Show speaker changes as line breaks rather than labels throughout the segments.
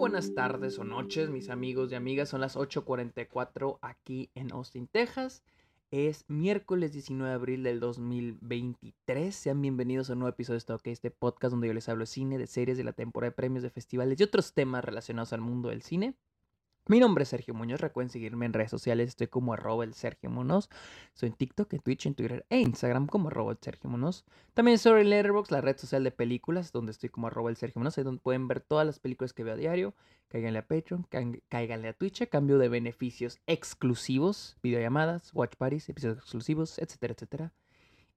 buenas tardes o noches, mis amigos y amigas. Son las 8:44 aquí en Austin, Texas. Es miércoles 19 de abril del 2023. Sean bienvenidos a un nuevo episodio de Stock, este podcast donde yo les hablo de cine, de series, de la temporada de premios, de festivales y otros temas relacionados al mundo del cine. Mi nombre es Sergio Muñoz, recuerden seguirme en redes sociales, estoy como arroba el Sergio Muñoz, soy en TikTok, en Twitch, en Twitter e Instagram como arroba el Sergio Muñoz. También soy en Letterboxd, la red social de películas, donde estoy como arroba el Sergio Muñoz, ahí donde pueden ver todas las películas que veo a diario, cáiganle a Patreon, cáiganle a Twitch a cambio de beneficios exclusivos, videollamadas, watch parties, episodios exclusivos, etcétera, etcétera.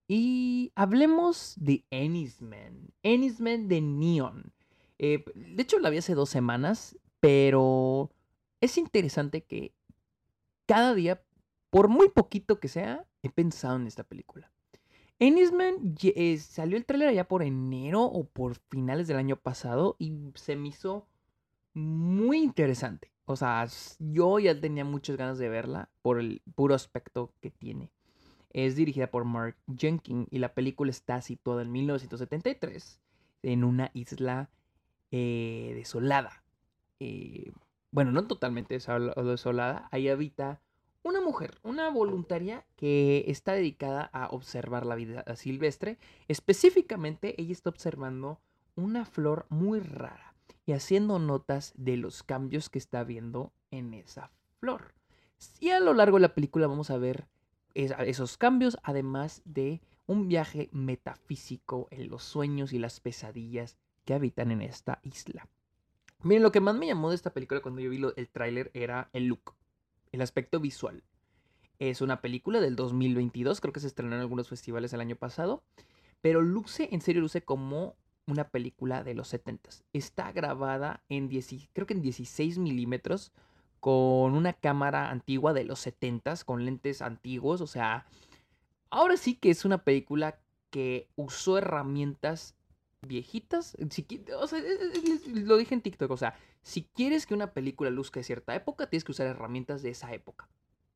Y hablemos de Ennisman, Ennisman de Neon. Eh, de hecho la vi hace dos semanas, pero es interesante que cada día, por muy poquito que sea, he pensado en esta película. Ennisman eh, salió el tráiler allá por enero o por finales del año pasado y se me hizo muy interesante. O sea, yo ya tenía muchas ganas de verla por el puro aspecto que tiene. Es dirigida por Mark Jenkins y la película está situada en 1973 en una isla eh, desolada. Eh, bueno, no totalmente desolada, ahí habita una mujer, una voluntaria que está dedicada a observar la vida silvestre. Específicamente, ella está observando una flor muy rara y haciendo notas de los cambios que está viendo en esa flor. Y a lo largo de la película vamos a ver esos cambios, además de un viaje metafísico en los sueños y las pesadillas que habitan en esta isla. Miren, lo que más me llamó de esta película cuando yo vi el tráiler era el look, el aspecto visual. Es una película del 2022, creo que se estrenó en algunos festivales el año pasado, pero luce, en serio luce como una película de los 70 Está grabada en creo que en 16 milímetros con una cámara antigua de los 70 con lentes antiguos, o sea, ahora sí que es una película que usó herramientas viejitas. O sea, lo dije en TikTok, o sea, si quieres que una película luzca de cierta época, tienes que usar herramientas de esa época.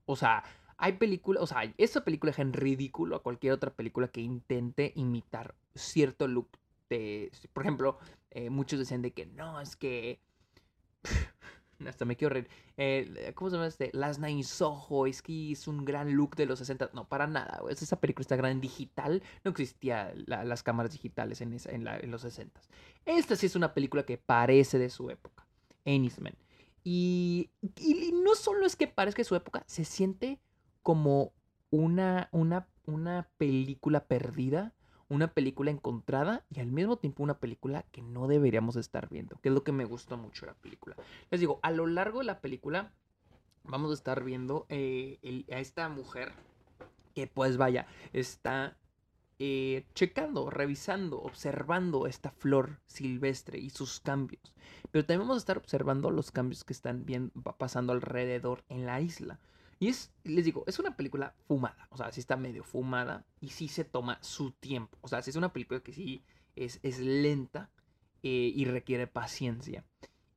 O sea, hay películas, o sea, esa película deja en ridículo a cualquier otra película que intente imitar cierto look de, por ejemplo, eh, muchos decían de que no, es que hasta me quiero reír. Eh, ¿Cómo se llama este? Las Nine Soho. Es que es un gran look de los 60. No, para nada. Esa película está gran digital. No existía las cámaras digitales en, los 60. Esta sí es una película que parece de su época. Ennisman. Y, y, no solo es que parezca de su época, se siente como una, una, una película perdida una película encontrada y al mismo tiempo una película que no deberíamos estar viendo, que es lo que me gustó mucho de la película. Les digo, a lo largo de la película vamos a estar viendo eh, a esta mujer que pues vaya, está eh, checando, revisando, observando esta flor silvestre y sus cambios. Pero también vamos a estar observando los cambios que están bien, pasando alrededor en la isla. Y es, les digo, es una película fumada. O sea, sí está medio fumada y sí se toma su tiempo. O sea, sí es una película que sí es, es lenta eh, y requiere paciencia.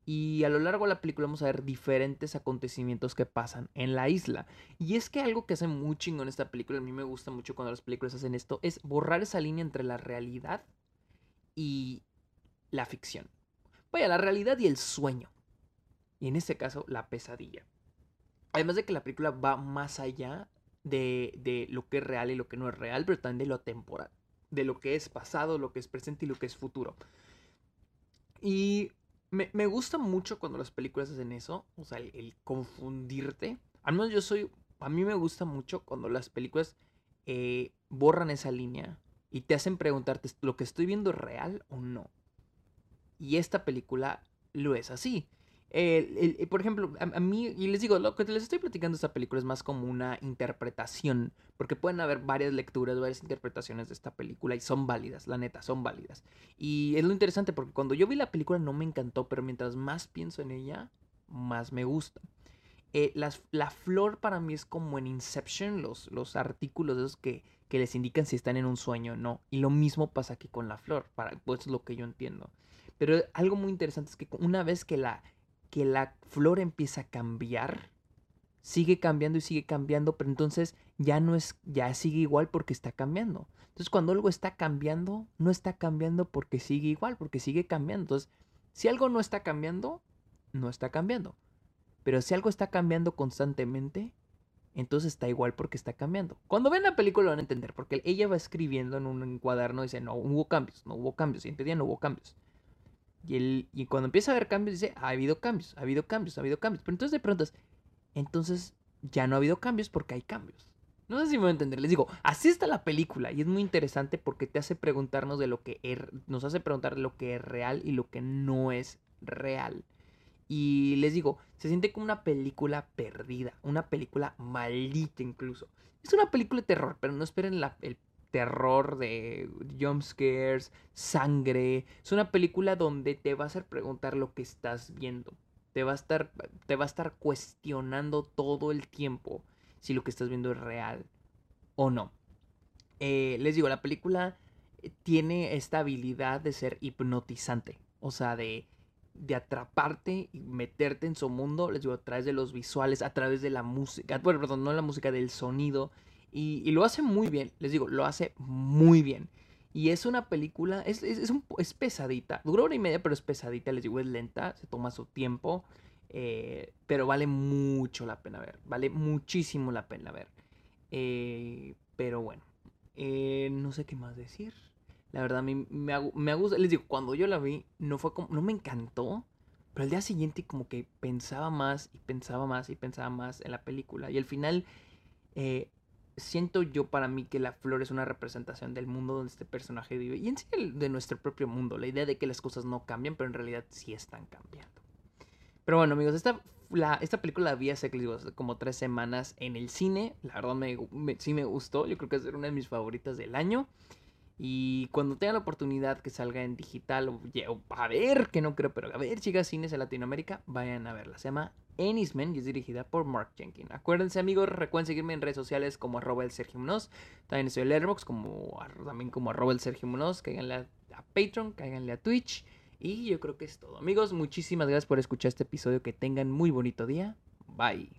Y a lo largo de la película vamos a ver diferentes acontecimientos que pasan en la isla. Y es que algo que hace muy chingo en esta película, a mí me gusta mucho cuando las películas hacen esto, es borrar esa línea entre la realidad y la ficción. Vaya, la realidad y el sueño. Y en este caso, la pesadilla. Además de que la película va más allá de, lo que es real y lo que no es real, pero también de lo temporal. De lo que es pasado, lo que es presente y lo que es futuro. Y me, gusta mucho cuando las películas hacen eso, o sea, el, confundirte. Al menos yo soy, a mí me gusta mucho cuando las películas eh, borran esa línea y te hacen preguntarte, ¿lo que estoy viendo es real o no? Y esta película lo es así por ejemplo, a, mí, y les digo, lo que les estoy platicando de esta película es más como una interpretación, porque pueden haber varias lecturas, varias interpretaciones de esta película y son válidas, la neta, son válidas. Y es lo interesante porque cuando yo vi la película no me encantó, pero mientras más pienso en ella, más me gusta. Eh, la flor para mí es como en Inception, los, los artículos esos que, que les indican si están en un sueño o no. Y lo mismo pasa aquí con la flor, para, pues es lo que yo entiendo. Pero algo muy interesante es que una vez que la que la flor empieza a cambiar, sigue cambiando y sigue cambiando, pero entonces ya no es, ya sigue igual porque está cambiando. Entonces cuando algo está cambiando, no está cambiando porque sigue igual, porque sigue cambiando. Entonces, si algo no está cambiando, no está cambiando. Pero si algo está cambiando constantemente, entonces está igual porque está cambiando. Cuando ven la película lo van a entender, porque ella va escribiendo en un cuaderno y dice, no hubo cambios, no hubo cambios, y día no hubo cambios. Y, y cuando empieza a haber cambios dice, ha habido cambios, ha habido cambios, ha habido cambios. Pero entonces de pronto entonces ya no ha habido cambios porque hay cambios. No sé si me voy a entender. Les digo, así está la película y es muy interesante porque te hace preguntarnos de lo que es, nos hace preguntar lo que es real y lo que no es real. Y les digo, se siente como una película perdida, una película maldita incluso. Es una película de terror, pero no esperen el terror de jump scares, sangre. Es una película donde te va a hacer preguntar lo que estás viendo. Te va a estar, te va a estar cuestionando todo el tiempo si lo que estás viendo es real o no. Eh, les digo, la película tiene esta habilidad de ser hipnotizante. O sea, de de atraparte y meterte en su mundo, les digo, a través de los visuales, a través de la música, bueno, perdón, no la música, del sonido, y, lo hace muy bien, les digo, lo hace muy bien. Y es una película, es, es, un, es pesadita, dura hora y media, pero es pesadita, les digo, es lenta, se toma su tiempo, eh, pero vale mucho la pena ver, vale muchísimo la pena ver. Eh, pero bueno, eh, no sé qué más decir. La verdad, a me, me gusta. Les digo, cuando yo la vi, no fue como. No me encantó. Pero al día siguiente, como que pensaba más y pensaba más y pensaba más en la película. Y al final, eh, siento yo para mí que la flor es una representación del mundo donde este personaje vive. Y en sí, de nuestro propio mundo. La idea de que las cosas no cambian, pero en realidad sí están cambiando. Pero bueno, amigos, esta, esta película la vi hace como tres semanas en el cine. La verdad, me, sí me gustó. Yo creo que es una de mis favoritas del año. Y cuando tengan la oportunidad que salga en digital, o, a ver, que no creo, pero a ver, chicas, cines en Latinoamérica, vayan a verla. Se llama Ennisman y es dirigida por Mark Jenkins. Acuérdense, amigos, recuerden seguirme en redes sociales como arroba el Sergio Munoz. También estoy en Letterboxd como, también como arroba el Sergio Munoz. Cáiganle a, a Patreon, cáiganle a Twitch. Y yo creo que es todo. Amigos, muchísimas gracias por escuchar este episodio. Que tengan muy bonito día. Bye.